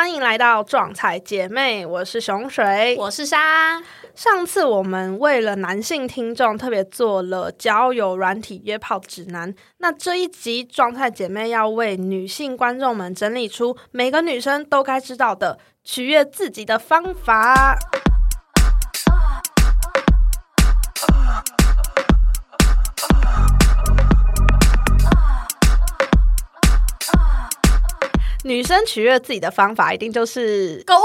欢迎来到撞彩姐妹，我是熊水，我是莎。上次我们为了男性听众特别做了交友软体约炮指南，那这一集撞菜姐妹要为女性观众们整理出每个女生都该知道的取悦自己的方法。女生取悦自己的方法，一定就是购物。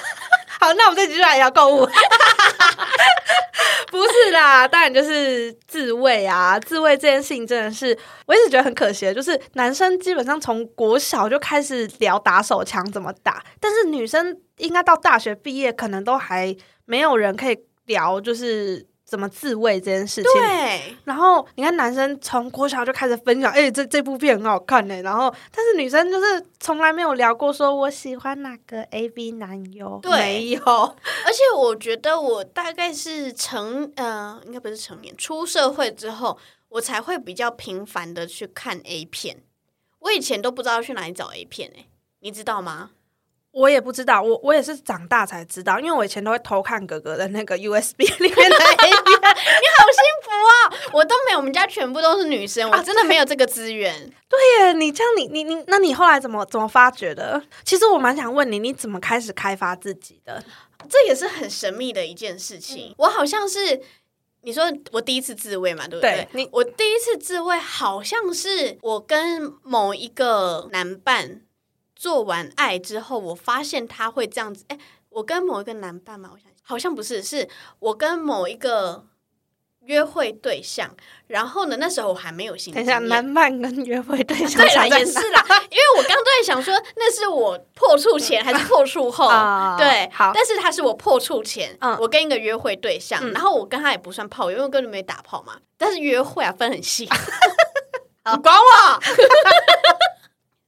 好，那我们这集就来聊购物。不是啦，当然就是自慰啊！自慰这件事情真的是，我一直觉得很可惜的，就是男生基本上从国小就开始聊打手枪怎么打，但是女生应该到大学毕业，可能都还没有人可以聊，就是。怎么自慰这件事情？对。然后你看，男生从国小就开始分享，哎，这这部片很好看呢。然后，但是女生就是从来没有聊过，说我喜欢哪个 A B 男优，没有。而且我觉得我大概是成，呃，应该不是成年，出社会之后，我才会比较频繁的去看 A 片。我以前都不知道去哪里找 A 片，哎，你知道吗？我也不知道，我我也是长大才知道，因为我以前都会偷看哥哥的那个 USB 里面的 A 片。你好幸福啊！我都没有，我们家全部都是女生，我真的没有这个资源。对耶，你这样，你你你，那你后来怎么怎么发觉的？其实我蛮想问你，你怎么开始开发自己的？这也是很神秘的一件事情。我好像是你说我第一次自慰嘛，对不对？你我第一次自慰好像是我跟某一个男伴。做完爱之后，我发现他会这样子。哎，我跟某一个男伴嘛，我想好像不是，是我跟某一个约会对象。然后呢，那时候我还没有性等一下，男伴跟约会对象 对啦，也是啦。因为我刚在想说，那是我破处前还是破处后？对，好。但是他是我破处前，我跟一个约会对象，然后我跟他也不算炮友，因为根本没打炮嘛。但是约会啊，分很细。你管我？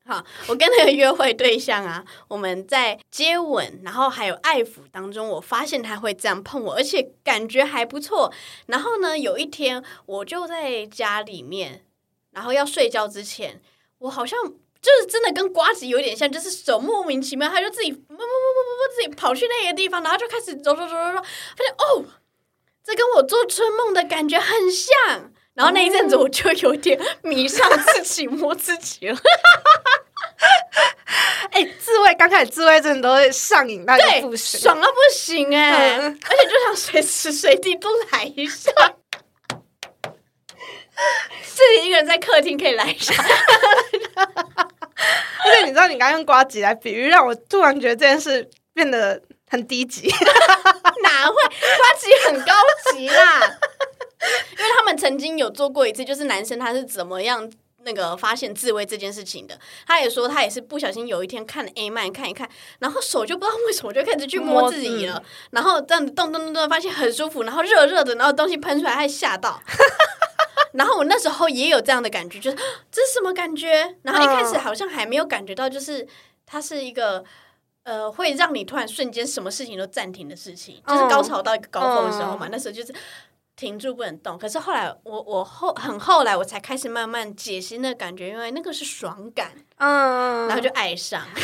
好，我跟那个约会对象啊，我们在接吻，然后还有爱抚当中，我发现他会这样碰我，而且感觉还不错。然后呢，有一天我就在家里面，然后要睡觉之前，我好像就是真的跟瓜子有点像，就是手莫名其妙，他就自己不不不不不自己跑去那个地方，然后就开始走走走走走，发现哦，这跟我做春梦的感觉很像。然后那一阵子我就有点迷上自己摸自己了，哎，自慰刚开始自慰真的都会上瘾，那就不行，爽到不行哎，而且就想随时随地都来一下，自己一个人在客厅可以来一下，而且你知道你刚用瓜子来比喻，让我突然觉得这件事变得很低级，哪会？瓜子很高级啦？因为他们曾经有做过一次，就是男生他是怎么样那个发现自慰这件事情的。他也说他也是不小心有一天看 A 漫看一看，然后手就不知道为什么就开始去摸自己了，然后这样子动动动动，发现很舒服，然后热热的，然后东西喷出来，还吓到。然后我那时候也有这样的感觉，就是这是什么感觉？然后一开始好像还没有感觉到，就是它是一个呃会让你突然瞬间什么事情都暂停的事情，就是高潮到一个高峰的时候嘛。那时候就是。停住不能动，可是后来我我后很后来我才开始慢慢解析那感觉，因为那个是爽感，嗯，然后就爱上。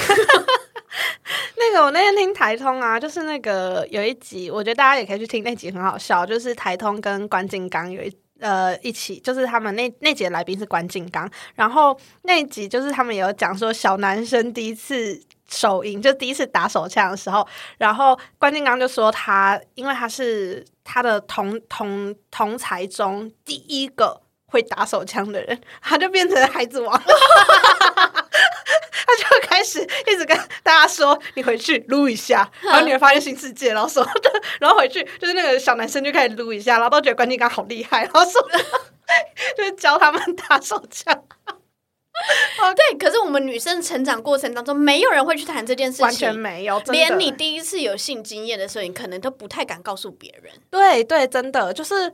那个我那天听台通啊，就是那个有一集，我觉得大家也可以去听那集，很好笑。就是台通跟关敬刚有一呃一起，就是他们那那集的来宾是关敬刚，然后那一集就是他们有讲说小男生第一次手淫，就第一次打手枪的时候，然后关敬刚就说他因为他是。他的同同同才中第一个会打手枪的人，他就变成孩子王，他就开始一直跟大家说：“你回去撸一下，然后你会发现新世界。”然后说的，然后回去就是那个小男生就开始撸一下，然后都觉得关键刚好厉害，然后说就是教他们打手枪。哦，对，可是我们女生成长过程当中，没有人会去谈这件事情，完全没有。连你第一次有性经验的时候，你可能都不太敢告诉别人。对对，真的就是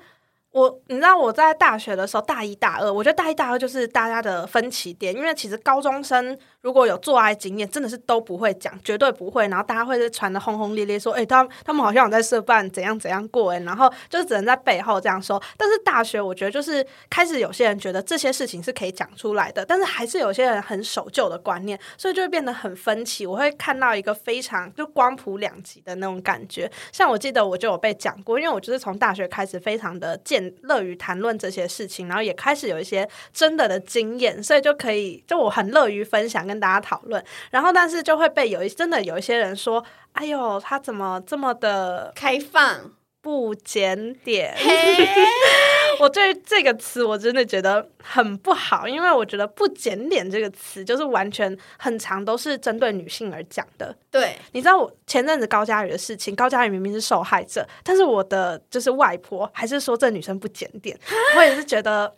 我你知道我在大学的时候，大一大二，我觉得大一大二就是大家的分歧点，因为其实高中生如果有做爱经验，真的是都不会讲，绝对不会。然后大家会是传的轰轰烈烈，说，哎、他他们好像有在社办怎样怎样过、哎，然后就只能在背后这样说。但是大学，我觉得就是开始有些人觉得这些事情是可以讲出来的，但是还是有些人很守旧的观念，所以就会变得很分歧。我会看到一个非常就光谱两极的那种感觉。像我记得我就有被讲过，因为我就是从大学开始非常的见乐于谈论这些事情，然后也开始有一些真的的经验，所以就可以就我很乐于分享跟大家讨论。然后但是就会被有一真的有一些人说，哎呦，他怎么这么的开放，不检点？嘿，我对这个词我真的觉得很不好，因为我觉得“不检点”这个词就是完全很长都是针对女性而讲的。对，你知道我前阵子高佳宇的事情，高佳宇明明是受害者，但是我的就是外婆还是说这女生不检点，我也是觉得。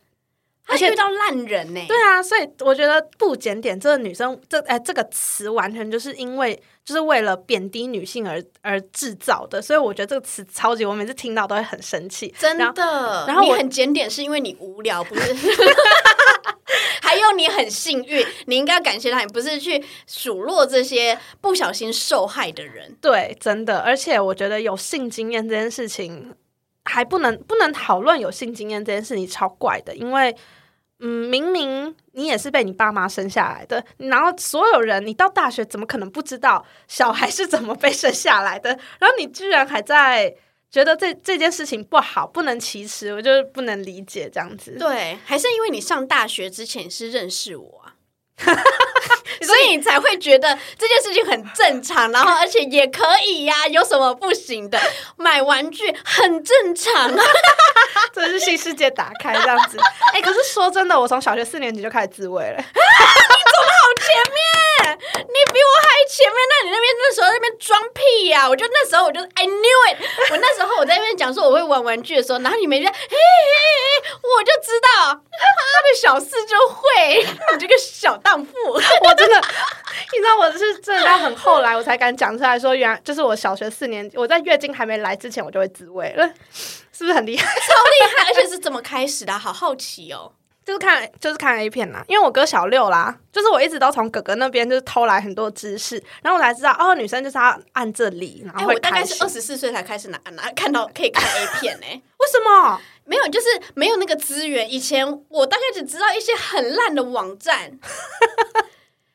他而且遇到烂人呢、对啊，所以我觉得“不检点”这个女生这哎、这个词完全就是因为就是为了贬低女性而而制造的，所以我觉得这个词超级，我每次听到都会很生气。真的。然后我你很检点是因为你无聊，不是？还有你很幸运，你应该感谢他，你不是去数落这些不小心受害的人。对，真的，而且我觉得有性经验这件事情还不能不能讨论有性经验这件事情超怪的，因为嗯，明明你也是被你爸妈生下来的，然后所有人你到大学怎么可能不知道小孩是怎么被生下来的？然后你居然还在觉得这这件事情不好，不能启齿，我就是不能理解这样子。对，还是因为你上大学之前是认识我啊。所以你才会觉得这件事情很正常，然后而且也可以呀、有什么不行的？买玩具很正常啊。真是新世界打开这样子。哎、可是说真的，我从小学四年级就开始自慰了。你比我还前面，那你那边那时候那边装屁呀、我就那时候我就 I knew it，我那时候我在那边讲说我会玩玩具的时候，然后你没在嘿嘿嘿，我就知道他的小事就会，你这个小荡妇。我真的，你知道我是真的到很后来我才敢讲出来说，原来就是我小学四年级，我在月经还没来之前我就会自慰了，是不是很厉害？超厉害，而且是怎么开始的啊？好好奇哦。就是看就是看 A 片啦，因为我哥小六啦，就是我一直都从哥哥那边就是偷来很多知识，然后我才知道哦，女生就是要按这里，然哎、后会我大概。是二十四岁才开始拿拿看到可以看 A 片呢、为什么？没有，就是没有那个资源。以前我大概只知道一些很烂的网站，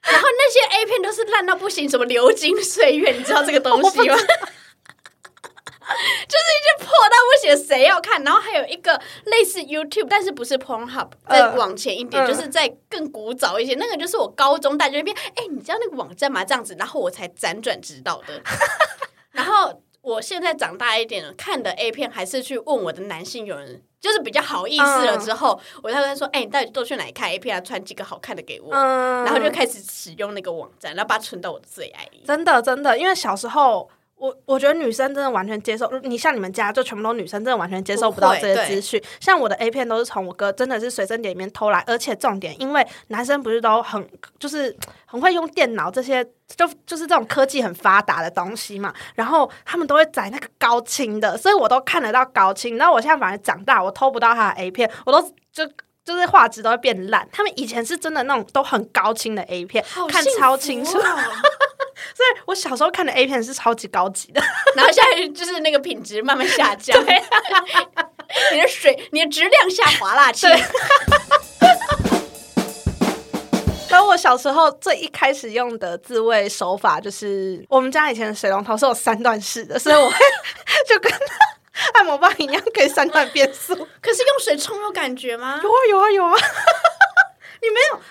然后那些 A 片都是烂到不行，什么流金岁月，你知道这个东西吗？就是一些破到不行，谁要看？然后还有一个类似 YouTube，但是不是 Pornhub，再嗯往前一点，嗯就是在更古早一些。那个就是我高中大学那边，哎、你知道那个网站吗？这样子，然后我才辗转知道的。然后我现在长大一点了，看的 A 片还是去问我的男性友人，就是比较好意思了嗯之后，我才会说，哎、你到底都去哪里看 A 片啊？传几个好看的给我，嗯然后就开始使用那个网站，然后把它存到我的最爱里。真的真的，因为小时候。我我觉得女生真的完全接受，你像你们家就全部都女生，真的完全接受不到这些资讯。像我的 A 片都是从我哥真的是随身碟里面偷来，而且重点，因为男生不是都很就是很会用电脑这些，就就是这种科技很发达的东西嘛，然后他们都会载那个高清的，所以我都看得到高清。然后我现在反而长大，我偷不到他的 A 片，我都就。就是画质都会变烂，他们以前是真的那种都很高清的 A 片，看超清楚。哦所以我小时候看的 A 片是超级高级的，然后现在就是那个品质慢慢下降，你的水、你的质量下滑啦，亲。然后我小时候最一开始用的自慰手法就是，我们家以前的水龙头是有三段式的，所以我会 就跟按摩棒一样，可以三段变速。可是用水冲有感觉吗？有啊有啊有啊！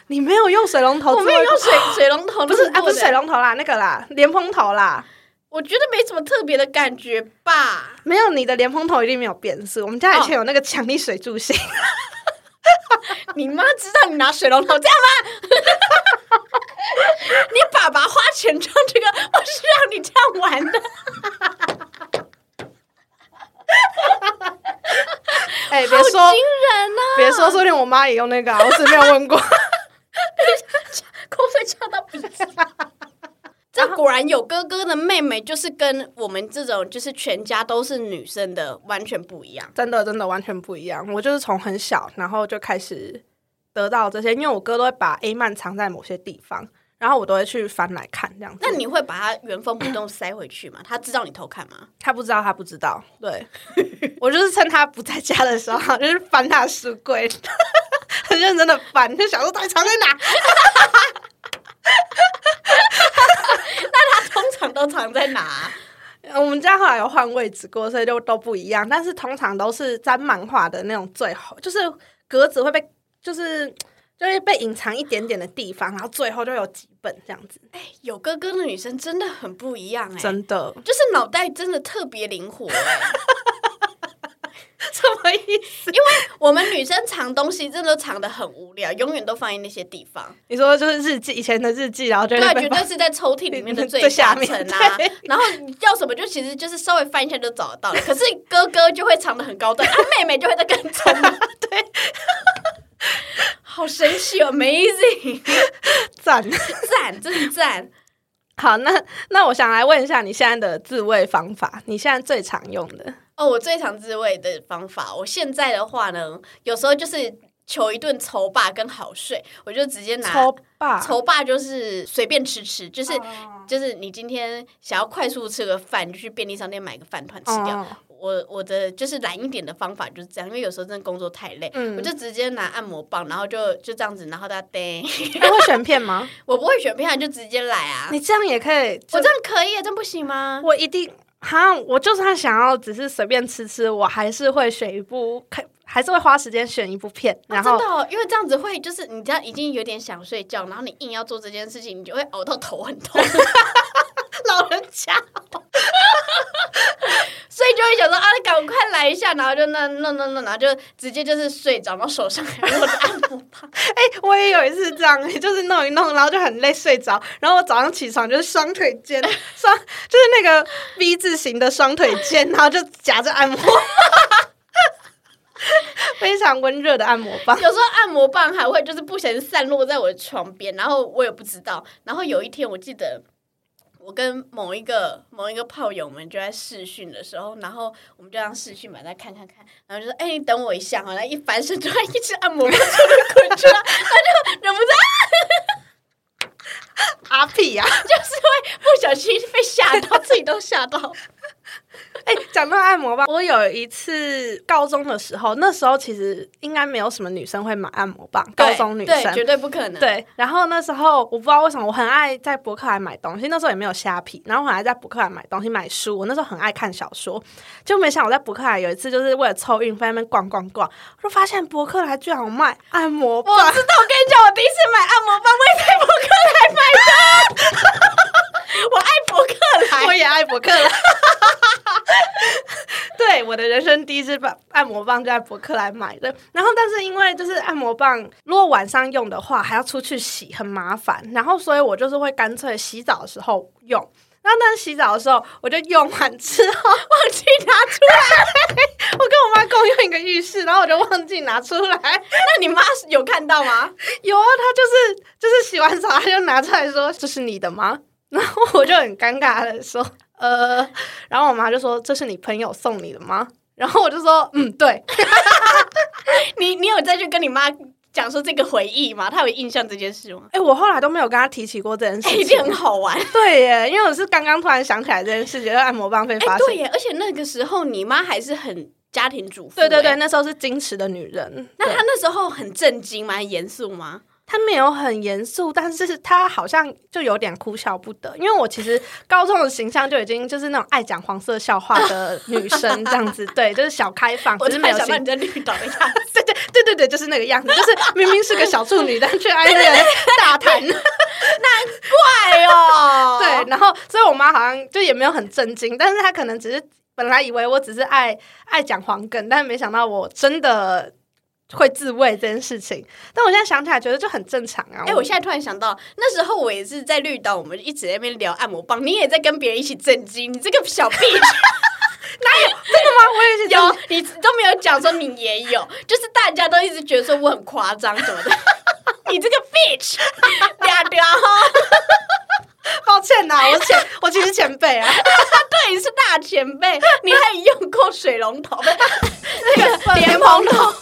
你没有用水龙头我？没有用水 水龙头，不是啊，不是水龙，龙头啦，那个啦，莲蓬头啦。我觉得没什么特别的感觉吧。没有，你的莲蓬头一定没有变色。我们家以前有那个强力水柱型，你妈知道你拿水龙头这样吗？你爸爸花钱装这个，我是让你这样玩的。哎、别好说惊人啊！别说，说连我妈也用那个、啊，我只是没有问过。口水呛到鼻子。这果然有哥哥的妹妹，就是跟我们这种就是全家都是女生的完全不一样。真的真的完全不一样。我就是从很小，然后就开始得到这些，因为我哥都会把 A 漫藏在某些地方，然后我都会去翻来看这样子。那你会把它原封不动塞回去吗？他知道你偷看吗？他不知道，他不知道。对，我就是趁他不在家的时候，就是翻他的书柜，很认真的翻，就想说到底藏在哪。那他通常都藏在哪？我们家后来有换位置过，所以就都不一样。但是通常都是沾漫画的那种最后，就是格子会被，就是就会被隐藏一点点的地方，然后最后就有几本这样子。哎，有哥哥的女生真的很不一样哎，真的，就是脑袋真的特别灵活哎。什么意思？因为我们女生藏东西真的藏的很无聊，永远都放在那些地方。你说就是日记，以前的日记，然后就对，绝对是在抽屉里面的最 下层啊。然后要什么就其实就是稍微翻一下就找得到了。可是哥哥就会藏的很高端，啊，妹妹就会在跟踪。对，好神奇，amazing，赞赞，真是赞。好，那那我想来问一下你现在的自慰方法，你现在最常用的？哦，我最常自慰的方法，我现在的话呢，有时候就是求一顿愁霸跟好睡，我就直接拿愁霸，愁霸就是随便吃吃，就是就是你今天想要快速吃个饭，就去便利商店买个饭团吃掉。我我的就是懒一点的方法就是这样，因为有时候真的工作太累，我就直接拿按摩棒，然后就就这样子，然后大家叮。你会选片吗？我不会选片，就直接来啊。你这样也可以，我这样可以，这不行吗？我一定。哈，我就算想要只是随便吃吃，我还是会选一部，看还是会花时间选一部片。然后，真的，因为这样子会就是你这样已经有点想睡觉，然后你硬要做这件事情，你就会熬到头很痛。老人家，所以就会想说啊，赶快来一下，然后就那那那那，然后就直接就是睡着，然后手上还握着按摩棒。哎，我也有一次这样，就是弄一弄，然后就很累睡着，然后我早上起床就是双腿间 双，就是那个 V 字形的双腿间，然后就夹着按摩，非常温热的按摩棒。有时候按摩棒还会就是不小心散落在我的床边，然后我也不知道。然后有一天我记得。我跟某一个某一个炮友们就在试训的时候，然后我们就让试训嘛，再看看看，然后就说：“哎，你等我一下然后一翻身，突然一只按摩棒就滚出来，他就忍不住 阿屁呀，就是会不小心被吓到，自己都吓到。”哎，讲到按摩棒，我有一次高中的时候，那时候其实应该没有什么女生会买按摩棒，高中女生绝对不可能。对，然后那时候我不知道为什么我很爱在博客来买东西，那时候也没有虾皮，然后我还在博客来买东西买书。我那时候很爱看小说，就没想我在博客来有一次就是为了凑运费在那边逛逛逛，就发现博客来居然有卖按摩棒。我知道，我跟你讲，我第一次买按摩棒，我也在博客来买的。我爱博客莱，我也爱博客莱。对，我的人生第一支棒按摩棒就在博客来买的。然后，但是因为就是按摩棒，如果晚上用的话，还要出去洗，很麻烦。然后，所以我就是会干脆洗澡的时候用。然后，但是洗澡的时候，我就用完之后忘记拿出来。我跟我妈共用一个浴室，然后我就忘记拿出来。那你妈有看到吗？有啊，她就是就是洗完澡，她就拿出来说：“这是你的吗？”然后我就很尴尬的说。呃，然后我妈就说：“这是你朋友送你的吗？”然后我就说：“嗯，对。”你你有再去跟你妈讲说这个回忆吗？他有印象这件事吗？哎，我后来都没有跟他提起过这件事，一定很好玩。对耶，因为我是刚刚突然想起来这件事，觉得按摩棒被发现。对耶，而且那个时候你妈还是很家庭主妇。对对对，那时候是矜持的女人。那她那时候很震惊吗？很严肃吗？他没有很严肃，但是他好像就有点哭笑不得。因为我其实高中的形象就已经就是那种爱讲黄色笑话的女生这样子，对，就是小开放，我是没有想到你的绿岛的 样子，对对对对对，就是那个样子，就是明明是个小处女，但却爱那个大谈，难怪哦。对，然后所以我妈好像就也没有很震惊，但是她可能只是本来以为我只是爱爱讲黄梗，但是没想到我真的。会自慰这件事情，但我现在想起来觉得就很正常啊！哎，我现在突然想到，那时候我也是在绿岛，我们一直在那边聊按摩棒，你也在跟别人一起震惊，你这个小 B，哪有真的吗？我也是有，你都没有讲说你也有，就是大家都一直觉得说我很夸张什么的，你这个 bitch，嗲嗲哈。抱歉呐，我前我其实前辈啊，对，你是大前辈，你还用过水龙头，那个莲蓬头。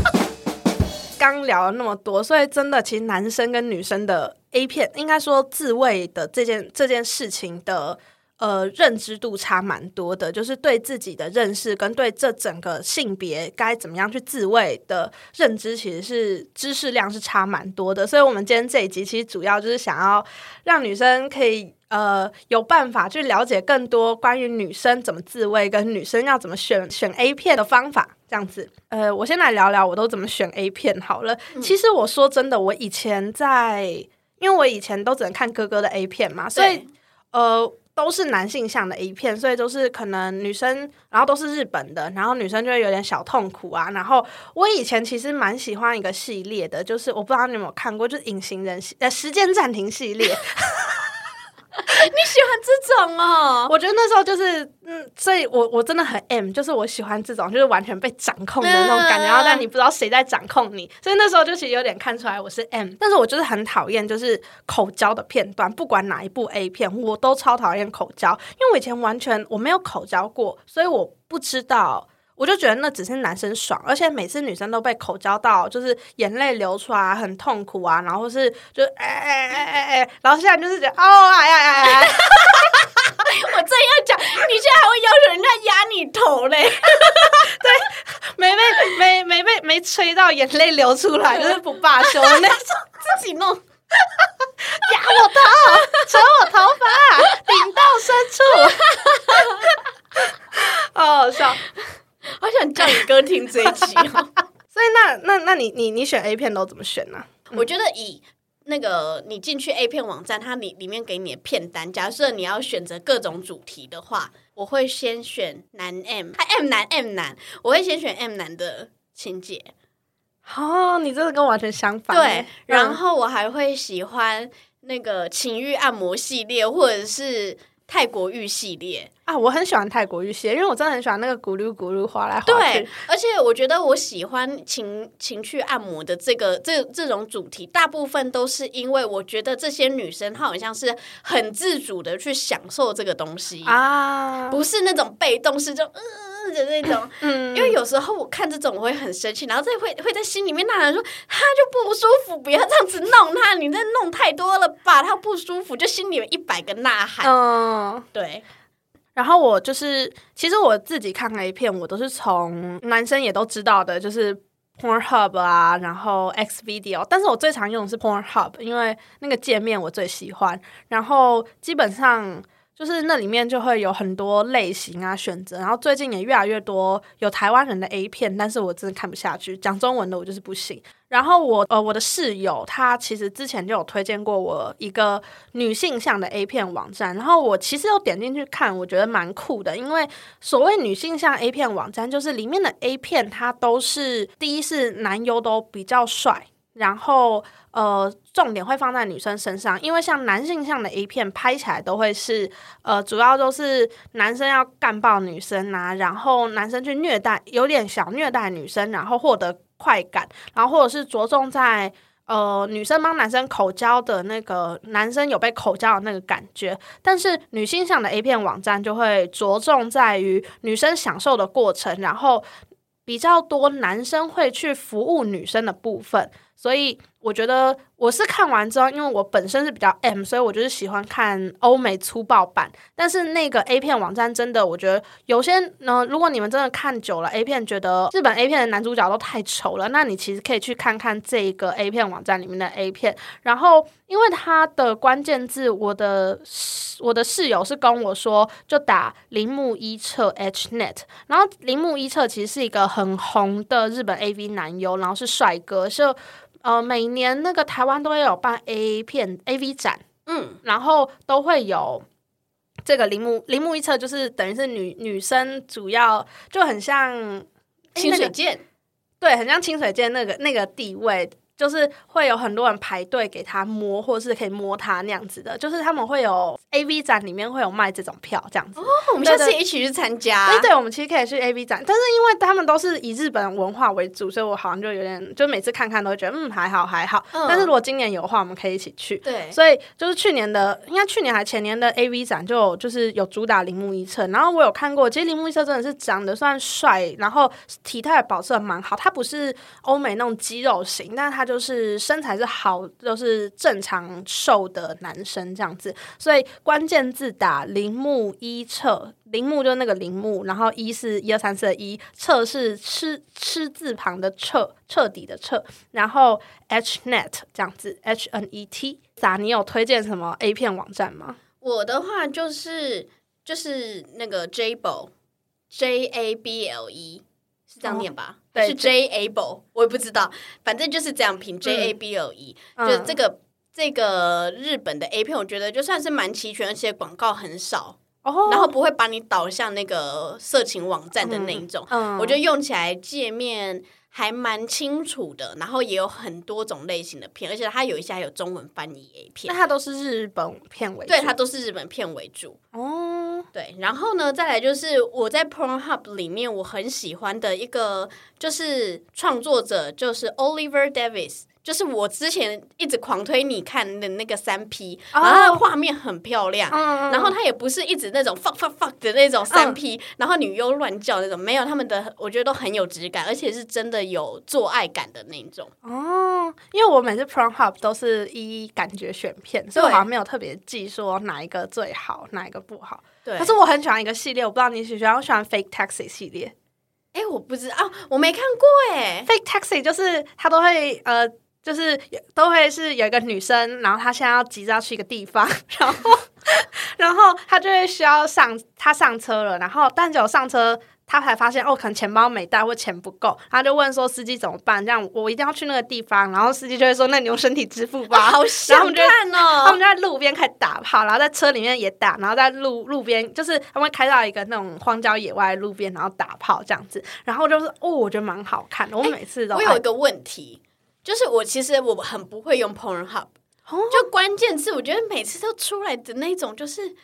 刚聊了那么多，所以真的，其实男生跟女生的 A 片，应该说自慰的这件这件事情的。呃，认知度差蛮多的，就是对自己的认识跟对这整个性别该怎么样去自慰的认知，其实是知识量是差蛮多的。所以，我们今天这一集其实主要就是想要让女生可以呃有办法去了解更多关于女生怎么自慰，跟女生要怎么选选 A 片的方法。这样子，呃，我先来聊聊我都怎么选 A 片好了。其实我说真的，我以前在，因为我以前都只能看哥哥的 A 片嘛，所以呃。都是男性向的 A 片，所以都是可能女生，然后都是日本的，然后女生就会有点小痛苦啊。然后我以前其实蛮喜欢一个系列的，就是我不知道你有没有看过，就是隐形人系呃时间暂停系列。你喜欢这种哦？我觉得那时候就是，嗯，所以我我真的很 M，就是我喜欢这种，就是完全被掌控的那种感觉，然后但你不知道谁在掌控你，所以那时候就其实有点看出来我是 M，但是我就是很讨厌就是口交的片段，不管哪一部 A 片，我都超讨厌口交，因为我以前完全我没有口交过，所以我不知道。我就觉得那只是男生爽，而且每次女生都被口交到，就是眼泪流出来，很痛苦啊，然后是就哎哎哎哎哎，然后现在就是觉得哦哎哎哎哎，我正要讲，你现在还会要求人家压你头嘞？对，没被没没被没吹到眼泪流出来，就是不罢休那种，自己弄，压我头，扯我头发，顶到深处，好好笑。好想叫你哥听这一集哦。所以那那那你你你选 A 片都怎么选呢？我觉得以那个你进去 A 片网站，它里里面给你的片单，假设你要选择各种主题的话，我会先选男 M，他 M 男 M 男，我会先选 M 男的情节。哦，你真的跟我完全相反。对，然后我还会喜欢那个情欲按摩系列，或者是。泰国浴系列啊，我很喜欢泰国浴系列，因为我真的很喜欢那个咕噜咕噜滑来滑去。对，而且我觉得我喜欢情情趣按摩的这个这这种主题，大部分都是因为我觉得这些女生她好像是很自主的去享受这个东西啊，不是那种被动式就嗯。的那种，嗯，因为有时候我看这种我会很生气，然后再会会在心里面呐喊说他就不舒服，不要这样子弄他，你这弄太多了吧，他不舒服，就心里有一百个呐喊。嗯，对。然后我就是，其实我自己看 A 片，我都是从男生也都知道的，就是 Pornhub 啊，然后 X Video，但是我最常用的是 Pornhub，因为那个界面我最喜欢。然后基本上。就是那里面就会有很多类型啊选择，然后最近也越来越多有台湾人的 A 片，但是我真的看不下去，讲中文的我就是不行。然后我呃我的室友他其实之前就有推荐过我一个女性向的 A 片网站，然后我其实有点进去看，我觉得蛮酷的，因为所谓女性向 A 片网站，就是里面的 A 片它都是第一是男优都比较帅，然后。呃，重点会放在女生身上，因为像男性向的 A 片拍起来都会是，呃，主要都是男生要干爆女生啊，然后男生去虐待，有点小虐待女生，然后获得快感，然后或者是着重在呃女生帮男生口交的那个男生有被口交的那个感觉，但是女性向的 A 片网站就会着重在于女生享受的过程，然后比较多男生会去服务女生的部分，所以。我觉得我是看完之后，因为我本身是比较 M，所以我就是喜欢看欧美粗暴版。但是那个 A 片网站真的，我觉得有些呢，如果你们真的看久了 A 片，觉得日本 A 片的男主角都太丑了，那你其实可以去看看这个 A 片网站里面的 A 片。然后，因为它的关键字，我的我的室友是跟我说，就打铃木一彻 HNet。然后铃木一彻其实是一个很红的日本 AV 男优，然后是帅哥，就。呃，每年那个台湾都会有办 A 片 A V 展，嗯，然后都会有这个铃木铃木一侧，就是等于是女女生主要就很像清水剑，对，很像清水剑那个那个地位。就就是会有很多人排队给他摸，或者是可以摸他那样子的，就是他们会有 A V 展里面会有卖这种票这样子。哦，我们下次一起去参加。对对，我们其实可以去 A V 展，但是因为他们都是以日本文化为主，所以我好像就有点，就每次看看都会觉得嗯还好还好。但是如果今年有的话，我们可以一起去。对，所以就是去年的，应该去年还前年的 A V 展就就是有主打铃木一彻，然后我有看过，其实铃木一彻真的是长得算帅，然后体态保持的蛮好，他不是欧美那种肌肉型，但是他就就是身材是好，就是正常瘦的男生这样子，所以关键字打铃木一彻，铃木就是那个铃木，然后一是一二三四的一，彻是吃吃字旁的彻，彻底的彻，然后 H net 这样子，H N E T。咋？你有推荐什么 A 片网站吗？我的话就是就是那个 Jable，J A B L E 是这样念吧？对是 J Able，我也不知道，反正就是这样拼 J A B L E，、就是这个这个日本的 A 片，我觉得就算是蛮齐全，而且广告很少，哦然后不会把你导向那个色情网站的那一种。嗯我觉得用起来界面还蛮清楚的，然后也有很多种类型的片，而且它有一些还有中文翻译 A 片那，它都是日本片为主，对，它都是日本片为主。哦，对，然后呢，再来就是我在 Pornhub 里面我很喜欢的一个就是创作者，就是 Oliver Davis。就是我之前一直狂推你看的那个三 P，、哦然后它的画面很漂亮，嗯然后它也不是一直那种 fuck fuck fuck 的那种三 P，、然后女优乱叫那种，没有他们的，我觉得都很有质感，而且是真的有做爱感的那种。哦，因为我每次 Pornhub 都是一一感觉选片，所以我好像没有特别记说哪一个最好，哪一个不好。对，可是我很喜欢一个系列，我不知道你喜不喜欢，我喜欢 Fake Taxi 系列。哎，我不知道，啊我没看过哎。Fake Taxi 就是他都会呃。就是都会是有一个女生，然后她现在要急着要去一个地方，然后 然后她就会需要上，她上车了，然后但只有上车，她才发现哦，可能钱包没带或钱不够，他就问说司机怎么办？这样我一定要去那个地方，然后司机就会说那你用身体支付吧，啊好 想我们就他们哦！就在路边开始打炮，然后在车里面也打，然后在路路边就是他们开到一个那种荒郊野外的路边，然后打炮这样子，然后就是哦，我觉得蛮好看的，我每次都爱我有一个问题，就是我其实我很不会用 Pornhub，哦？就关键字，我觉得每次都出来的那种就是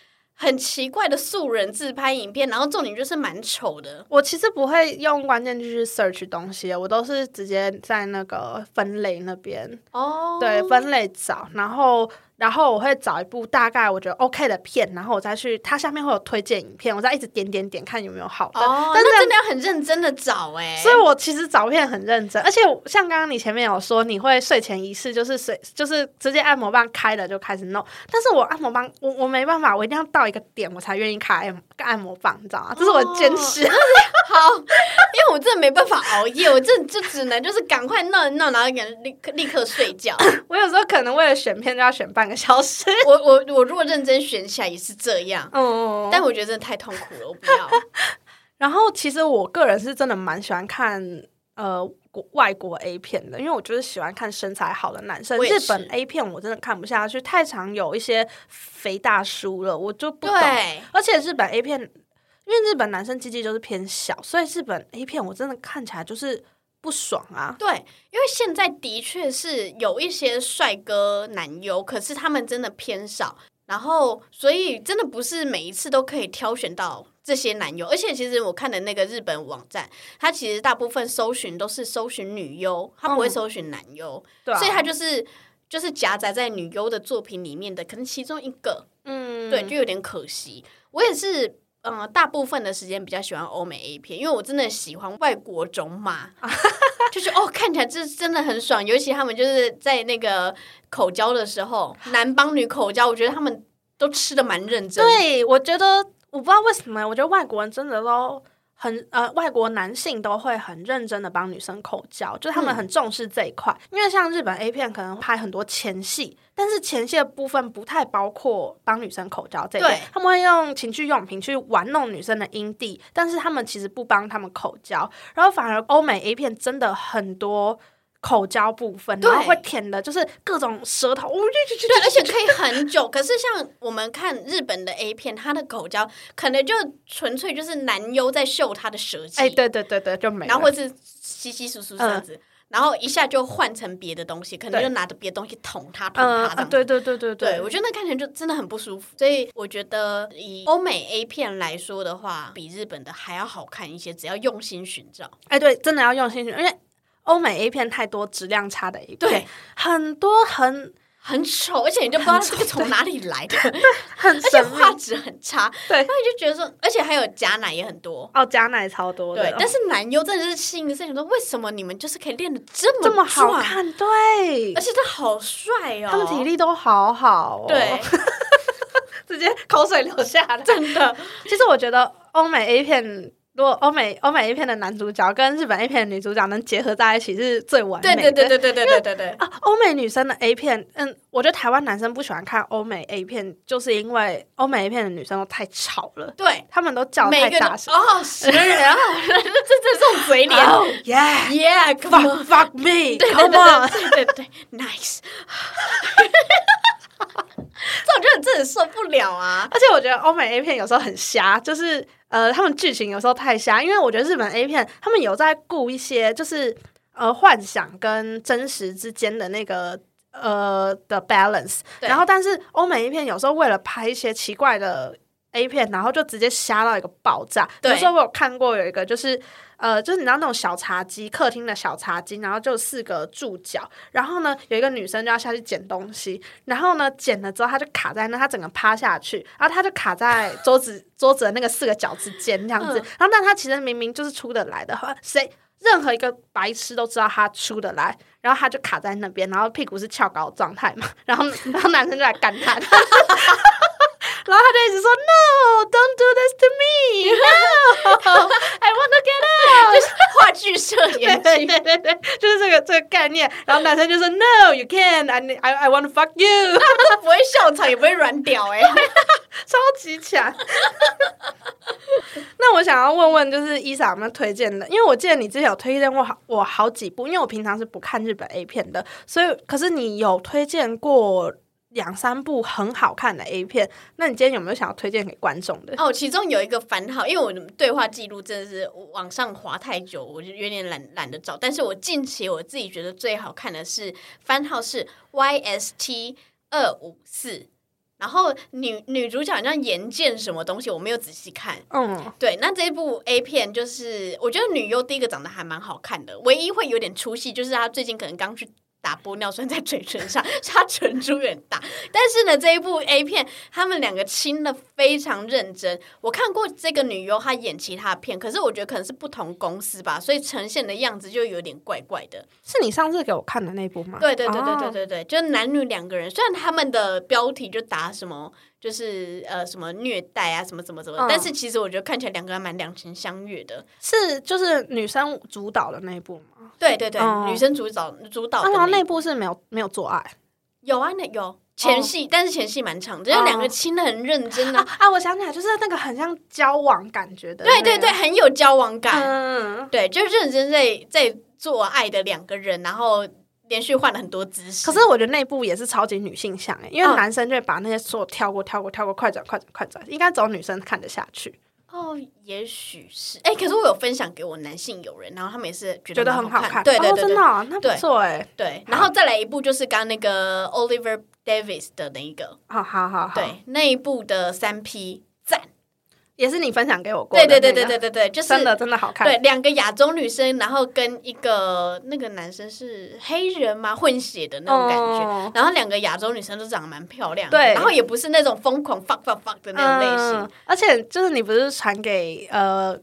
很奇怪的素人自拍影片，然后重点就是蛮丑的。我其实不会用关键字去 search 东西，我都是直接在那个分类那边，哦对，分类找，然后然后我会找一部大概我觉得 OK 的片，然后我再去它下面会有推荐影片，我再一直点点点看有没有好的。哦，但是那真的要很认真的找哎、所以我其实找片很认真，而且像刚刚你前面有说你会睡前仪式，就是睡就是直接按摩棒开了就开始弄，但是我按摩棒我我没办法，我一定要到一个点我才愿意开按按摩棒，你知道吗？这是我的坚持。好，因为我真的没办法熬夜，我真的就只能就是赶快弄一弄，然后给立刻立刻睡觉。我有时候可能为了选片就要选半个小时。我我我如果认真选起来也是这样，嗯，但我觉得真的太痛苦了，我不要。然后其实我个人是真的蛮喜欢看呃国外国 A 片的，因为我就是喜欢看身材好的男生。日本 A 片我真的看不下去，太常有一些肥大叔了，我就不懂。而且日本 A 片，因为日本男生鸡鸡就是偏小，所以日本 A 片我真的看起来就是不爽啊。对，因为现在的确是有一些帅哥男优，可是他们真的偏少，然后所以真的不是每一次都可以挑选到这些男优。而且其实我看的那个日本网站，它其实大部分搜寻都是搜寻女优，它不会嗯搜寻男优，所以它就是就是夹杂在女优的作品里面的可能其中一个，嗯，对，就有点可惜。我也是。嗯，大部分的时间比较喜欢欧美 A 片，因为我真的喜欢外国种马，就是哦，看起来这真的很爽。尤其他们就是在那个口交的时候，男帮女口交，我觉得他们都吃的蛮认真。，对，我觉得我不知道为什么，我觉得外国人真的都很呃，外国男性都会很认真的帮女生口交，就是他们嗯很重视这一块。因为像日本 A 片可能拍很多前戏，但是前戏的部分不太包括帮女生口交这一块，他们会用情趣用品去玩弄女生的阴蒂，但是他们其实不帮他们口交，然后反而欧美 A 片真的很多。口交部分，然后会舔的，就是各种舌头，哦对，而且可以很久。可是像我们看日本的 A 片，他的口交可能就纯粹就是男优在秀他的舌技，哎，对对对对，就没了。然后或是稀稀疏疏这样子。然后一下就换成别的东西，可能就拿着别的东西捅他捅嗯、他这样子。对对对对对，我觉得那看起来就真的很不舒服，所以我觉得以欧美 A 片来说的话，比日本的还要好看一些，只要用心寻找。哎，对，真的要用心去，因为欧美 A 片太多质量差的 A 片，对，很多很很丑，而且你就不知道这个从哪里来的，很 而且画质很差，对。然后你就觉得说，而且还有假奶也很多。哦，假奶超多的，对，但是男优真的是吸引的事情，说为什么你们就是可以练的这么这么好，看，对。而，且他好帅哦，他们体力都好好、哦，对，，直接口水流下来。真的。其实我觉得欧美 A 片，如果欧美欧美 A 片的男主角跟日本 A 片的女主角能结合在一起，是最完美的。对对对对对对对对对，啊，欧美女生的 A 片，嗯，我觉得台湾男生不喜欢看欧美 A 片，就是因为欧美 A 片的女生都太吵了，对，他们都叫太大声。哦，是，然后这这这种嘴脸 Oh yeah,，Yeah，come fuck on。fuck me，come on。对对对对，nice。这我觉得你真的受不了啊！而且我觉得欧美 A 片有时候很瞎，就是呃，他们剧情有时候太瞎，因为我觉得日本 A 片他们有在顾一些就是呃幻想跟真实之间的那个呃的 balance，然后但是欧美 A 片有时候为了拍一些奇怪的 A 片，然后就直接瞎到一个爆炸。比对如说我有看过有一个就是。呃，就是你知道那种小茶几，客厅的小茶几，然后就四个柱脚，然后呢，有一个女生就要下去捡东西，然后呢，捡了之后，她就卡在那，她整个趴下去，然后她就卡在桌子桌子的那个四个角之间这样子。嗯然后，但她其实明明就是出得来的，谁任何一个白痴都知道她出得来，然后她就卡在那边，然后屁股是翘高状态嘛，然后然后男生就来干她。然后他就一直说 “No, don't do this to me, no, I want to get out。”就是话剧社演对技，对对对，就是这个这个概念。然后男生就说 “No, you can't. I I I want to fuck you。”都不会笑场，也不会软屌哎、超级强。那我想要问问，就是伊莎有没有推荐的？因为我记得你之前有推荐过好我好几部，因为我平常是不看日本 A 片的，所以可是你有推荐过两三部很好看的 A 片。那你今天有没有想要推荐给观众的？哦，其中有一个番号，因为我的对话记录真的是往上滑太久，我就有点懒懒得找。但是我近期我自己觉得最好看的是番号是 YST 二五四，然后女女主角好像岩见什么东西，我没有仔细看。嗯，对，那这部 A 片就是，我觉得女优第一个长得还蛮好看的，唯一会有点出戏就是她最近可能刚去打玻尿酸在嘴唇上，所以她唇珠有点大。但是呢，这一部 A 片他们两个亲的非常认真。我看过这个女优她演其他片，可是我觉得可能是不同公司吧，所以呈现的样子就有点怪怪的。是你上次给我看的那部吗？对对对对对哦对对，就是男女两个人，虽然他们的标题就打什么。就是呃什么虐待啊什么怎么怎么，嗯但是其实我觉得看起来两个人蛮两情相悦的。是就是女生主导的那一部吗？对对对，哦女生主导主导啊，的那那部是没有没有做爱有啊，那有前戏，但是前戏蛮长的，就是两个亲的很认真啊。啊 啊！我想起来，就是那个很像交往感觉的、对对对，，很有交往感，嗯，对，就认真在在做爱的两个人，然后连续换了很多姿势。可是我觉得那部也是超级女性向诶，因为嗯。男生就会把那些所有跳过、跳过、跳过、快转、快转、快转，应该只有女生看得下去，哦，也许是，哎，可是我有分享给我男性友人，然后他们也是觉觉得很好看。哦、对对对对真的哦、那不对错诶。对，然后再来一部就是刚刚那个 Oliver Davis 的那一个，好好好好，，对，那一部的三 P 赞，也是你分享给我过的对那个，对对对对对对，就是真的真的好看。对，两个亚洲女生，然后跟一个那个男生是黑人吗？混血的那种感觉。哦然后两个亚洲女生都长得蛮漂亮的，对然后也不是那种疯狂 fuck fuck fuck 的那种类型。嗯而且就是你不是传给呃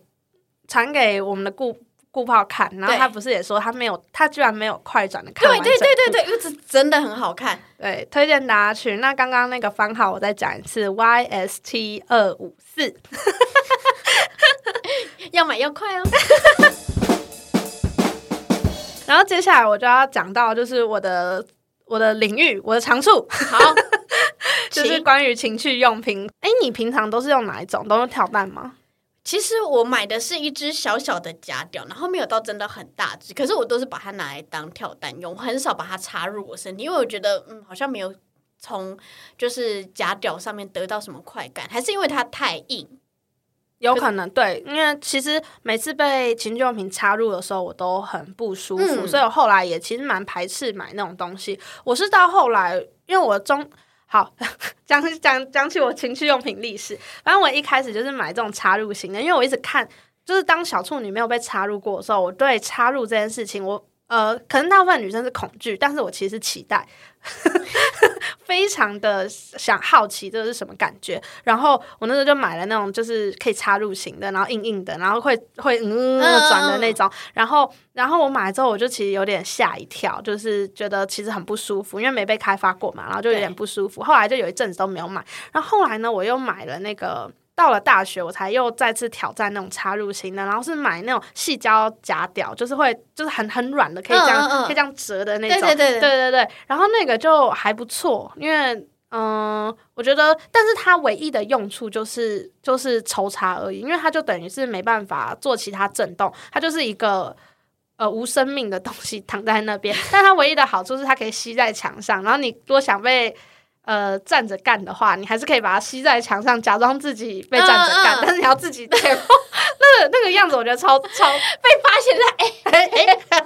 传给我们的顾顾炮看，然后他不是也说他没有，他居然没有快转的看完对对对对对，因为这真的很好看。对，推荐大家去。那刚刚那个番号我再讲一次，YST 二五四。要买要快哦。然后接下来我就要讲到，就是我的我的领域，我的长处，好，就是请关于情趣用品。哎，你平常都是用哪一种？都用跳蛋吗？其实我买的是一只小小的假屌，然后没有到真的很大只，可是我都是把它拿来当跳蛋用，我很少把它插入我身体，因为我觉得嗯，好像没有从就是假屌上面得到什么快感，还是因为它太硬。有可能对，因为其实每次被情趣用品插入的时候，我都很不舒服，嗯所以我后来也其实蛮排斥买那种东西。我是到后来，因为我中好 讲讲讲起我情趣用品历史，反正我一开始就是买这种插入型的，因为我一直看，就是当小处女没有被插入过的时候，我对插入这件事情，我呃，可能大部分女生是恐惧，但是我其实期待。非常的想好奇这是什么感觉，然后我那时候就买了那种就是可以插入型的，然后硬硬的，然后会会嗯转的那种，然后然后我买了之后我就其实有点吓一跳，就是觉得其实很不舒服，因为没被开发过嘛，然后就有点不舒服。后来就有一阵子都没有买，然后后来呢我又买了那个。到了大学，我才又再次挑战那种插入型的，然后是买那种细胶夹屌，就是会就是很很软的，可以这样、嗯嗯嗯可以这样折的那种。对对对对对对，然后那个就还不错，因为嗯、我觉得，但是它唯一的用处就是就是抽插而已，因为它就等于是没办法做其他震动，它就是一个。呃，无生命的东西躺在那边，但它唯一的好处是它可以吸在墙上。然后你如果想被呃站着干的话，你还是可以把它吸在墙上，假装自己被站着干，嗯嗯但是你要自己对。那个那个样子，我觉得超超 被发现在哎，哎哎，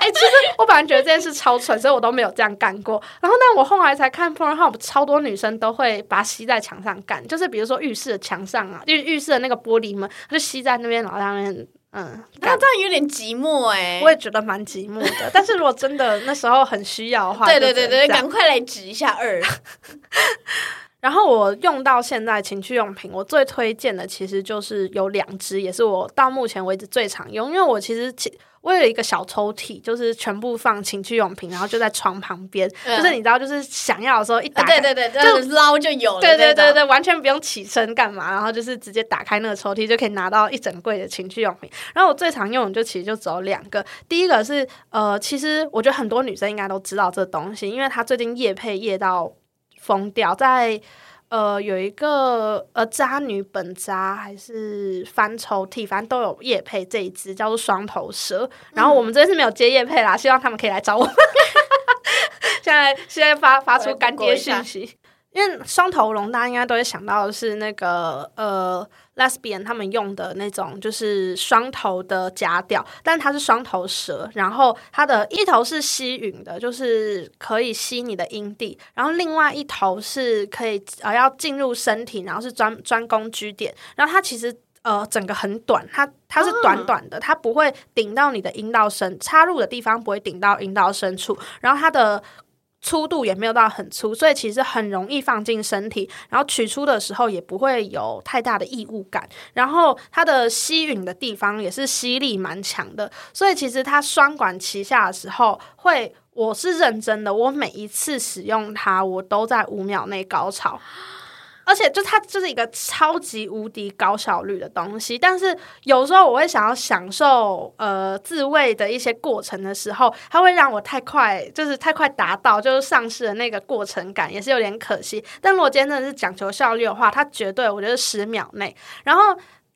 哎，其实我本来觉得这件事超蠢，所以我都没有这样干过。然后，但我后来才看 Pornhub，超多女生都会把它吸在墙上干，就是比如说浴室的墙上啊，浴浴室的那个玻璃门，它就吸在那边，然后在那边嗯那干。这样有点寂寞哎。我也觉得蛮寂寞的，但是如果真的那时候很需要的话，对对对对，赶快来指一下二。然后我用到现在情趣用品，我最推荐的其实就是有两支，也是我到目前为止最常用。因为我其实其我有一个小抽屉，就是全部放情趣用品，然后就在床旁边，嗯就是你知道，就是想要的时候一打啊，开，对对对，就捞就有了。对对对对，完全不用起身干嘛，然后就是直接打开那个抽屉就可以拿到一整柜的情趣用品。然后我最常用的就其实就只有两个，第一个是呃，其实我觉得很多女生应该都知道这东西，因为它最近夜配夜到疯掉，在。呃，有一个呃渣女本渣还是翻抽屉，反正都有叶配这一支叫做双头蛇。然后我们这次没有接叶配啦，希望他们可以来找我们。现在现在发发出干爹讯息，因为双头龙大家应该都会想到的是那个呃 lesbian 他们用的那种就是双头的假屌，但它是双头蛇，然后它的一头是吸吮的，就是可以吸你的阴蒂，然后另外一头是可以呃要进入身体，然后是专专攻居点，然后它其实。呃，整个很短，它它是短短的，它不会顶到你的阴道深，插入的地方不会顶到阴道深处，然后它的粗度也没有到很粗，所以其实很容易放进身体，然后取出的时候也不会有太大的异物感，然后它的吸吮的地方也是吸力蛮强的，所以其实它双管齐下的时候会。我是认真的，我每一次使用它，我都在五秒内高潮。而且就它就是一个超级无敌高效率的东西，但是有时候我会想要享受呃自慰的一些过程的时候，它会让我太快，就是太快达到，就是丧失了那个过程感，也是有点可惜。但如果今天真的是讲求效率的话，它绝对我觉得十秒内，然后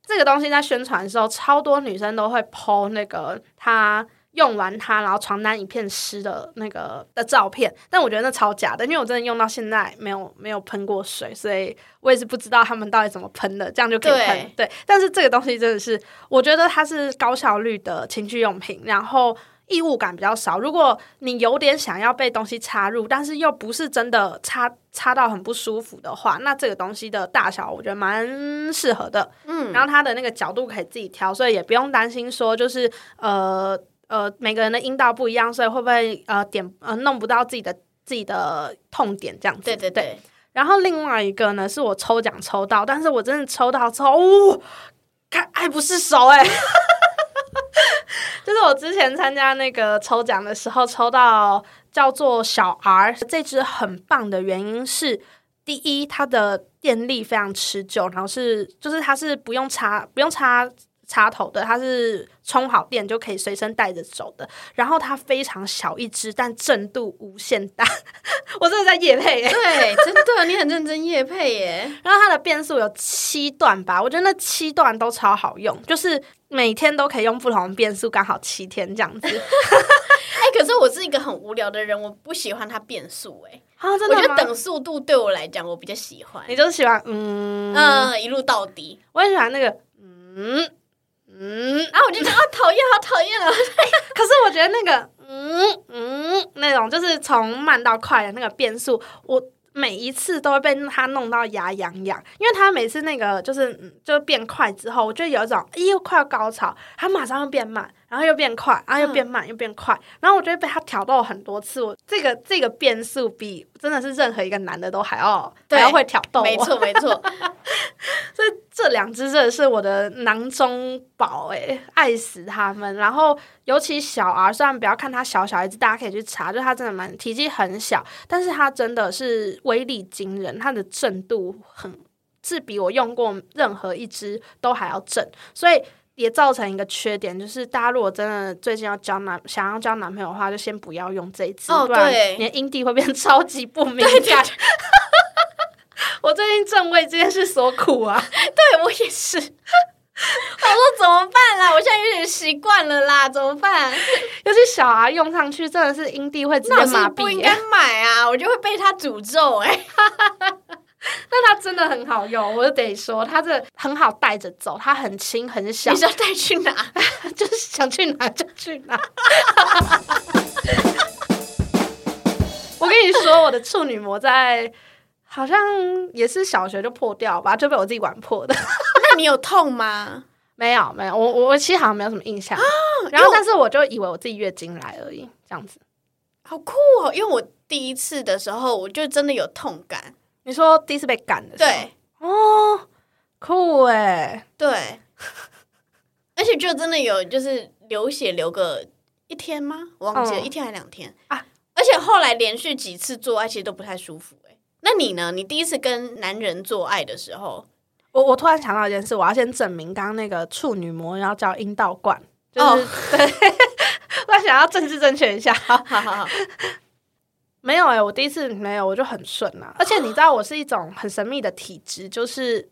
这个东西在宣传的时候，超多女生都会剖那个它。用完它，然后床单一片湿的那个的照片，但我觉得那超假的，因为我真的用到现在没有没有喷过水，所以我也是不知道他们到底怎么喷的，这样就可以喷。对，但是这个东西真的是，我觉得它是高效率的情趣用品，然后异物感比较少。如果你有点想要被东西插入，但是又不是真的插插到很不舒服的话，那这个东西的大小我觉得蛮适合的。嗯，然后它的那个角度可以自己调，所以也不用担心说就是呃呃每个人的阴道不一样，所以会不会呃点呃弄不到自己的自己的痛点这样子。对对对，然后另外一个呢，是我抽奖抽到，但是我真的抽到之后，哦，看爱不释手哎、就是我之前参加那个抽奖的时候，抽到叫做小 R 这支很棒的原因是，第一它的电力非常持久，然后是就是它是不用插不用插。插头的，它是充好电就可以随身带着走的。然后它非常小一只，但震度无限大。我真的在夜配耶、对，真的，你很认真夜配耶。然后它的变速有七段吧，我觉得那七段都超好用，就是每天都可以用不同的变速，刚好七天这样子。哎、可是我是一个很无聊的人，我不喜欢它变速哎。啊，真我觉得的？等速度对我来讲，我比较喜欢。你就是喜欢嗯嗯，一路到底，我很喜欢那个嗯嗯，然后我就觉得啊，讨厌，好讨厌啊！可是我觉得那个嗯嗯那种就是从慢到快的那个变速，我每一次都会被他弄到牙痒痒，因为他每次那个就是嗯就变快之后，我就有一种哎呦快要高潮，他马上又变慢，然后又变快，然后又变慢，又变快，然后我就会被他挑逗很多次。我这个这个变速比真的是任何一个男的都还要对还要会挑逗我，没错，没错，这这两只真的是我的囊中宝哎，爱死他们。然后尤其小 R，虽然不要看它小小一只，大家可以去查，就它真的蛮体积很小，但是它真的是威力惊人，它的震度很是比我用过任何一只都还要震，所以。也造成一个缺点，就是大家如果真的最近要交男想要交男朋友的话，就先不要用这一支，哦不然对你的阴蒂会变 超级不敏感。我最近正为这件事所苦啊！对我也是。我说怎么办啦？我现在有点习惯了啦，怎么办？尤其小孩用上去，真的是阴蒂会直接麻痹耶、不应该买啊，我就会被他诅咒哎、但它真的很好用，我就得说，它这很好带着走，它很轻很小你，是要带去哪？就是想去哪就去哪。我跟你说，我的处女膜在好像也是小学就破掉吧，就被我自己玩破的。那你有痛吗？没有没有，我我我其实好像没有什么印象。然后，但是我就以为我自己月经来而已，这样子。好酷哦！因为我第一次的时候，我就真的有痛感。你说第一次被赶的时候，对哦，酷哎，对，而且就真的有就是流血流个一天吗？我忘记了，嗯一天还两天啊！而且后来连续几次做爱，其实都不太舒服、欸。那你呢？你第一次跟男人做爱的时候，我我突然想到一件事，我要先证明刚刚那个处女膜要叫阴道冠，就是、哦对，我想要政治正确一下。好 好好，没有哎、我第一次没有，我就很顺啊。而且你知道，我是一种很神秘的体质，就是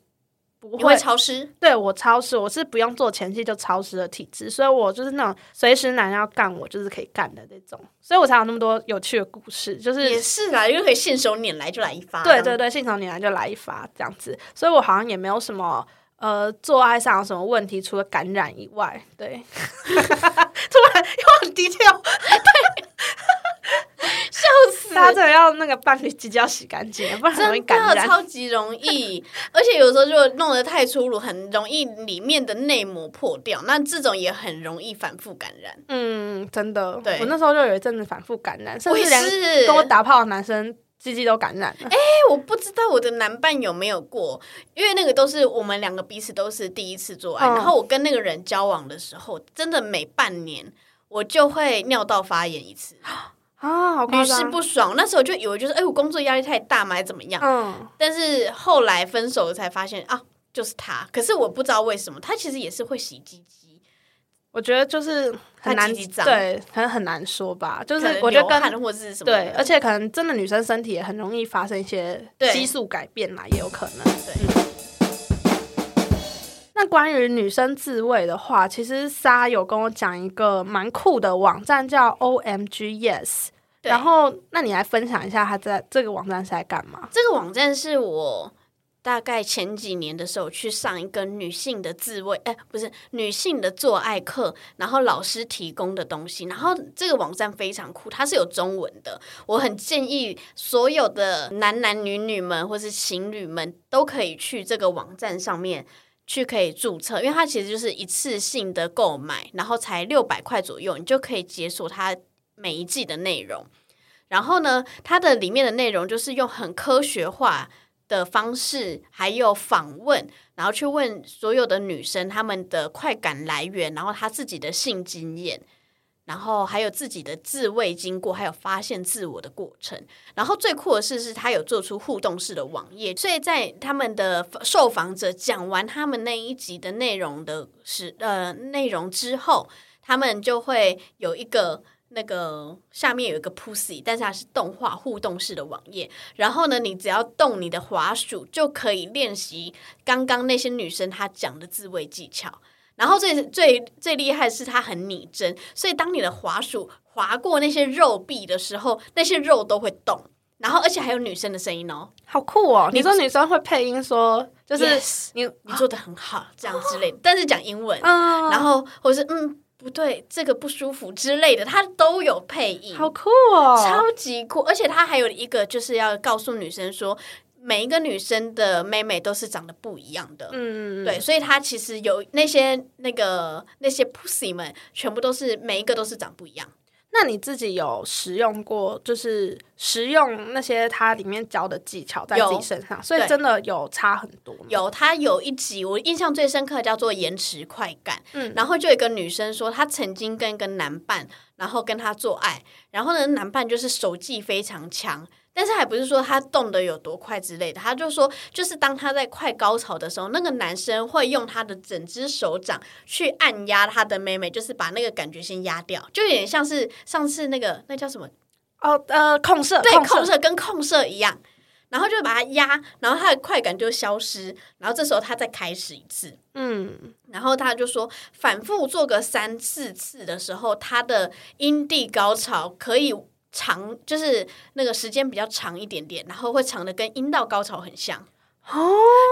不你会潮湿？对我潮湿，我是不用做前期就潮湿的体质，所以我就是那种随时男人要干我就是可以干的那种，所以我才有那么多有趣的故事，就是也是啦，因为可以信手拈来就来一发。对对对，信手拈来就来一发这样子，所以我好像也没有什么呃做爱上有什么问题，除了感染以外，对。突然又很低调，笑死！大家真的要那个伴侣鸡鸡要洗干净，不然很容易真的感染。超级容易，而且有时候就弄得太粗鲁，很容易里面的内膜破掉。那这种也很容易反复感染。嗯，真的，对我那时候就有一阵子反复感染，甚至跟我打炮的男生鸡鸡都感染了。哎，我不知道我的男伴有没有过，因为那个都是我们两个彼此都是第一次做爱，嗯然后我跟那个人交往的时候，真的每半年我就会尿道发炎一次，啊，屡试！不爽。那时候就以为就是哎，我工作压力太大嘛，怎么样？嗯，但是后来分手了才发现啊，就是他。可是我不知道为什么，他其实也是会洗鸡鸡，我觉得就是很难他鸡鸡脏对，很很难说吧。就是我觉得汗或者是什么，对，而且可能真的女生身体也很容易发生一些激素改变啦，也有可能。对那关于女生自慰的话，其实莎有跟我讲一个蛮酷的网站，叫 OMG Yes。然后，那你来分享一下，它在这个网站是在干嘛？这个网站是我大概前几年的时候去上一个女性的自慰，哎、不是女性的做爱课，然后老师提供的东西。然后这个网站非常酷，它是有中文的。我很建议所有的男男女女们或是情侣们都可以去这个网站上面。去可以注册，因为它其实就是一次性的购买，然后才六百块左右，你就可以解锁它每一季的内容。然后呢，它的里面的内容就是用很科学化的方式，还有访问，然后去问所有的女生她们的快感来源，然后她自己的性经验，然后还有自己的自慰经过，还有发现自我的过程。然后最酷的是，是它有做出互动式的网页，所以在他们的受访者讲完他们那一集的内容的时呃内容之后，他们就会有一个。那个下面有一个 pussy，但是它是动画互动式的网页。然后呢，你只要动你的滑鼠，就可以练习刚刚那些女生她讲的自慰技巧。然后最最最厉害的是它很拟真，所以当你的滑鼠滑过那些肉壁的时候，那些肉都会动。然后而且还有女生的声音哦，好酷哦！你说女生会配音说，就是 Yes，你你做的很好，这样之类的，但是讲英文，嗯，然后或是嗯不对，这个不舒服之类的，它都有配音，好酷哦，超级酷，而且它还有一个就是要告诉女生说，每一个女生的妹妹都是长得不一样的。嗯，对，所以她其实有那些那个那些 pussy 们，全部都是每一个都是长不一样。那你自己有使用过，就是使用那些它里面教的技巧在自己身上，所以真的有差很多。有，它有一集我印象最深刻，叫做延迟快感。嗯然后就有一个女生说，她曾经跟一个男伴，然后跟他做爱，然后呢，男伴就是手技非常强。但是还不是说他动得有多快之类的，他就说，就是当他在快高潮的时候，那个男生会用他的整只手掌去按压他的妹妹，就是把那个感觉先压掉，就有点像是上次那个那叫什么？哦，呃，控射，对，控控射跟控射一样，然后就把它压，然后他的快感就消失，然后这时候他再开始一次，嗯，然后他就说反复做个三四次的时候，他的阴蒂高潮可以长，就是那个时间比较长一点点，然后会长的跟阴道高潮很像。哦，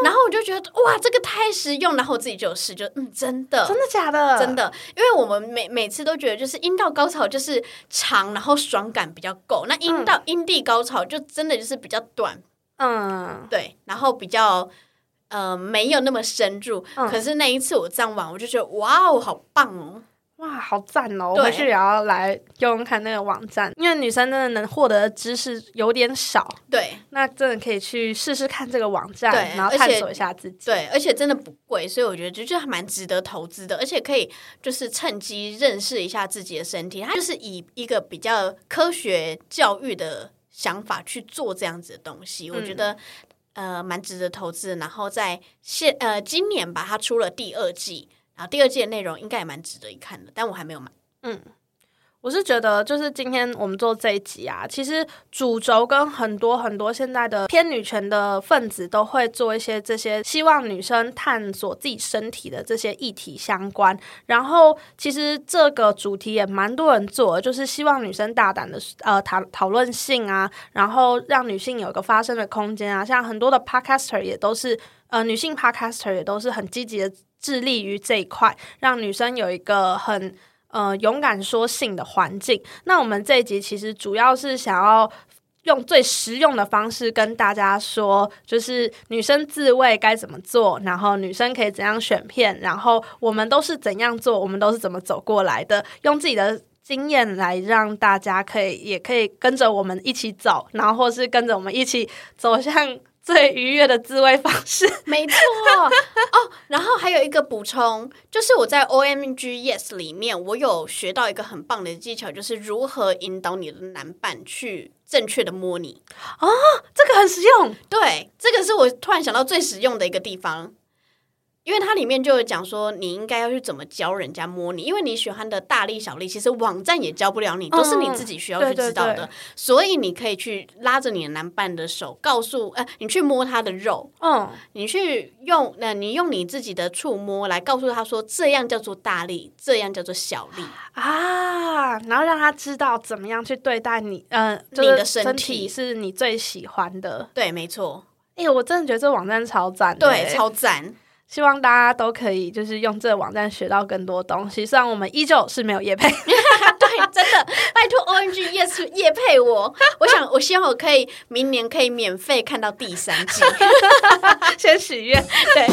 然后我就觉得哇，这个太实用，然后我自己就有试，就嗯，真的真的假的？真，的，因为我们每每次都觉得，就是阴道高潮就是长，然后爽感比较够。那阴道、阴蒂高潮就真的就是比较短，嗯，对，然后比较呃没有那么深入。嗯可是那一次我这样玩，我就觉得哇哦，好棒哦！哇，好赞哦！我回去也要来用用看那个网站，因为女生真的能获得的知识有点少，对那真的可以去试试看这个网站，对然后探索一下自己。对，而且真的不贵，所以我觉得就就还蛮值得投资的，而且可以就是趁机认识一下自己的身体。它就是以一个比较科学教育的想法去做这样子的东西，我觉得。呃，蛮值得投资。然后在现呃今年吧，它出了第二季，然后第二季的内容应该也蛮值得一看的，但我还没有买。嗯我是觉得，就是今天我们做这一集啊，其实主轴跟很多很多现在的偏女权的分子都会做一些这些希望女生探索自己身体的这些议题相关。然后，其实这个主题也蛮多人做，就是希望女生大胆的呃讨讨论性啊，然后让女性有个发声的空间啊。像很多的 podcaster 也都是呃女性 podcaster 也都是很积极的致力于这一块，让女生有一个很。呃，勇敢说性的环境。那我们这一集其实主要是想要用最实用的方式跟大家说，就是女生自慰该怎么做，然后女生可以怎样选片，然后我们都是怎样做，我们都是怎么走过来的，用自己的。经验来让大家可以，也可以跟着我们一起走，然后或是跟着我们一起走向最愉悦的自慰方式。没错哦，然后还有一个补充，就是我在 O M G Yes 里面，我有学到一个很棒的技巧，就是如何引导你的男伴去正确的摸你哦。这个很实用，对，这个是我突然想到最实用的一个地方。因为它里面就有讲说，你应该要去怎么教人家摸你，因为你喜欢的大力小力，其实网站也教不了你，都是你自己需要去知道的。对对对所以你可以去拉着你的男伴的手，告诉呃，你去摸他的肉，嗯，你去用呃，你用你自己的触摸来告诉他说，这样叫做大力，这样叫做小力。啊，然后让他知道怎么样去对待你，呃，就是你的身身体是你最喜欢的。对，没错，哎、我真的觉得这网站超赞的对，欸超赞。希望大家都可以就是用这个网站学到更多东西。虽然我们依旧是没有叶配，对，真的，拜托 O N G Yes 夜配我，我想，我希望我可以明年可以免费看到第三季。先许愿。对，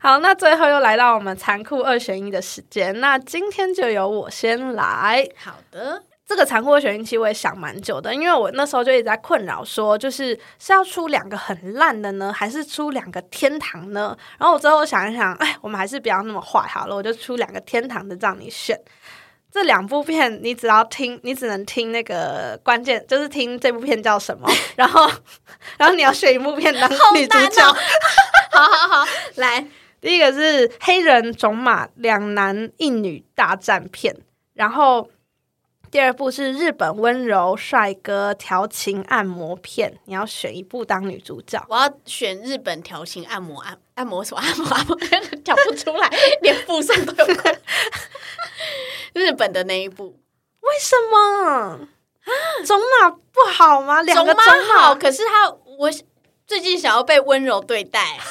好，那最后又来到我们残酷二选一的时间。那今天就由我先来。好的，这个残酷的选运期我也想蛮久的，因为我那时候就一直在困扰，说就是是要出两个很烂的呢，还是出两个天堂呢？然后我最后想一想，哎，我们还是不要那么坏好了，我就出两个天堂的让你选。这两部片你只要听，你只能听那个关键，就是听这部片叫什么，然 后然后你要选一部片当女主角。好好好，来，第一个是黑人种马两男一女大战片，然后第二部是日本温柔帅哥调情按摩片，你要选一部当女主角。我要选日本调情按摩按按摩什么按摩按摩，讲不出来，连附送都有关。日本的那一部，为什么？种马不好吗？两个种种马好，可是他我最近想要被温柔对待。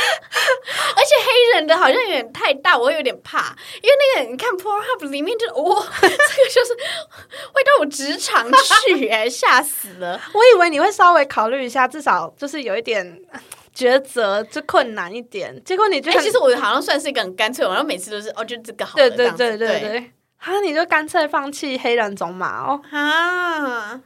而且黑人的好像有点太大，我有点怕，因为那个你看 Pornhub 里面就哇、这个就是会到我职场去、哎，吓死了。我以为你会稍微考虑一下，至少就是有一点呃抉择，就困难一点。结果你其实我好像算是一个很干脆，我然后每次都是哦，就这个好了，对对对对对，啊，你就干脆放弃黑人种马哦。啊，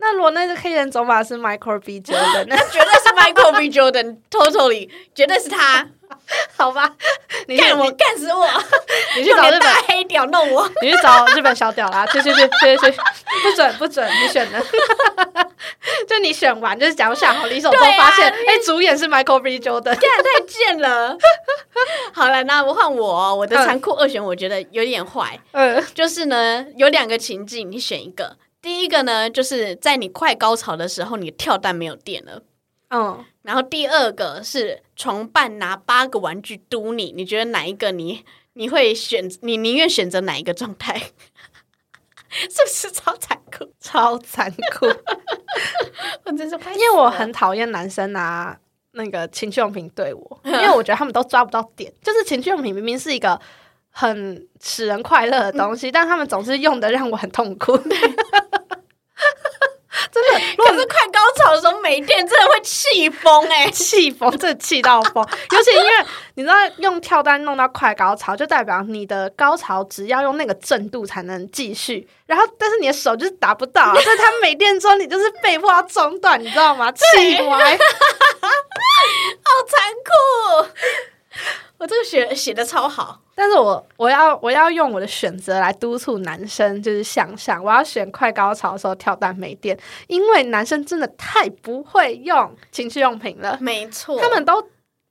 那如果那个黑人走马是 Michael B. Jordan，那绝对是 Michael B. Jordan，totally，绝对是他，好吧，你去干我，干死我，你去找日本黑屌弄我。你去找日本小屌啦，去去去去去，不准不准，你选的，就你选完就是假如下好离手之后对啊发现，哎、主演是 Michael B. Jordan，干太贱了。好了，那我换我哦，我的残酷二选，我觉得有点坏。嗯就是呢，有两个情境，你选一个。第一个呢，就是在你快高潮的时候，你的跳蛋没有电了。嗯，然后第二个是床伴拿八个玩具嘟你，你觉得哪一个你你会选？你宁愿选择哪一个状态？是不是超残酷？超残酷，我真是 因因为我很讨厌男生拿那个情趣用品对我，因为我觉得他们都抓不到点，就是情趣用品明明是一个。很使人快乐的东西，但他们总是用的让我很痛苦。真的，如果是快高潮的时候没电，真的会气疯哎！气疯，真的气到疯。尤 其因为你知道，用跳单弄到快高潮，就代表你的高潮只要用那个震度才能继续。然后，但是你的手就是达不到、啊，所以它没电之后，你就是被迫要中断，你知道吗？气歪。好残酷！我这个写写的超好，但是我我要我要用我的选择来督促男生，就是想想我要选快高潮的时候跳蛋没电，因为男生真的太不会用情趣用品了，没错，他们都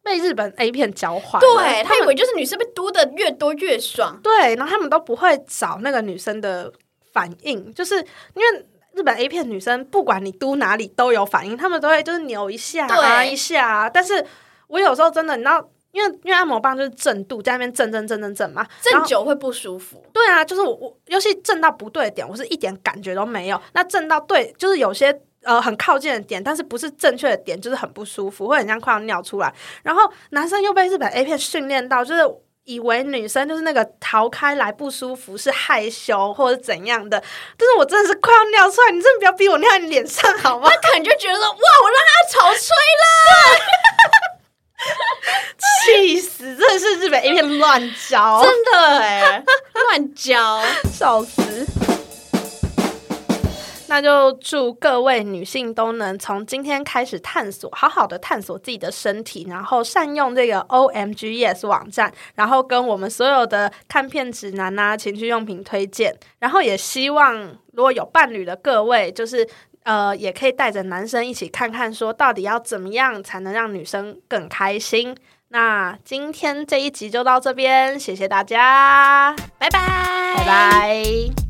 被日本 A 片教坏了，对他以为就是女生被嘟的越多越爽，对，然后他们都不会找那个女生的反应，就是因为。日本 A 片女生不管你嘟哪里都有反应，他们都会就是扭一下啊一下啊。但是我有时候真的，你知道，因为因为按摩棒就是震度在那边震震震震震嘛，震久会不舒服。对啊，就是我我尤其震到不对的点，我是一点感觉都没有。那震到对，就是有些呃很靠近的点，但是不是正确的点，就是很不舒服，会很像快要尿出来。然后男生又被日本 A 片训练到，就是。以为女生就是那个逃开来不舒服是害羞或者怎样的，但是我真的是快要尿出来，你真的不要逼我尿在你脸上好吗？他可能就觉得说哇，我让他潮吹了，气死！真的是日本 A 片乱教，真的哎，乱教。笑死！那就祝各位女性都能从今天开始探索，好好的探索自己的身体，然后善用这个 OMGYes 网站，然后跟我们所有的看片指南啊、情趣用品推荐，然后也希望如果有伴侣的各位，就是。呃，也可以带着男生一起看看，说到底要怎么样才能让女生更开心。那今天这一集就到这边，谢谢大家，拜拜，拜拜。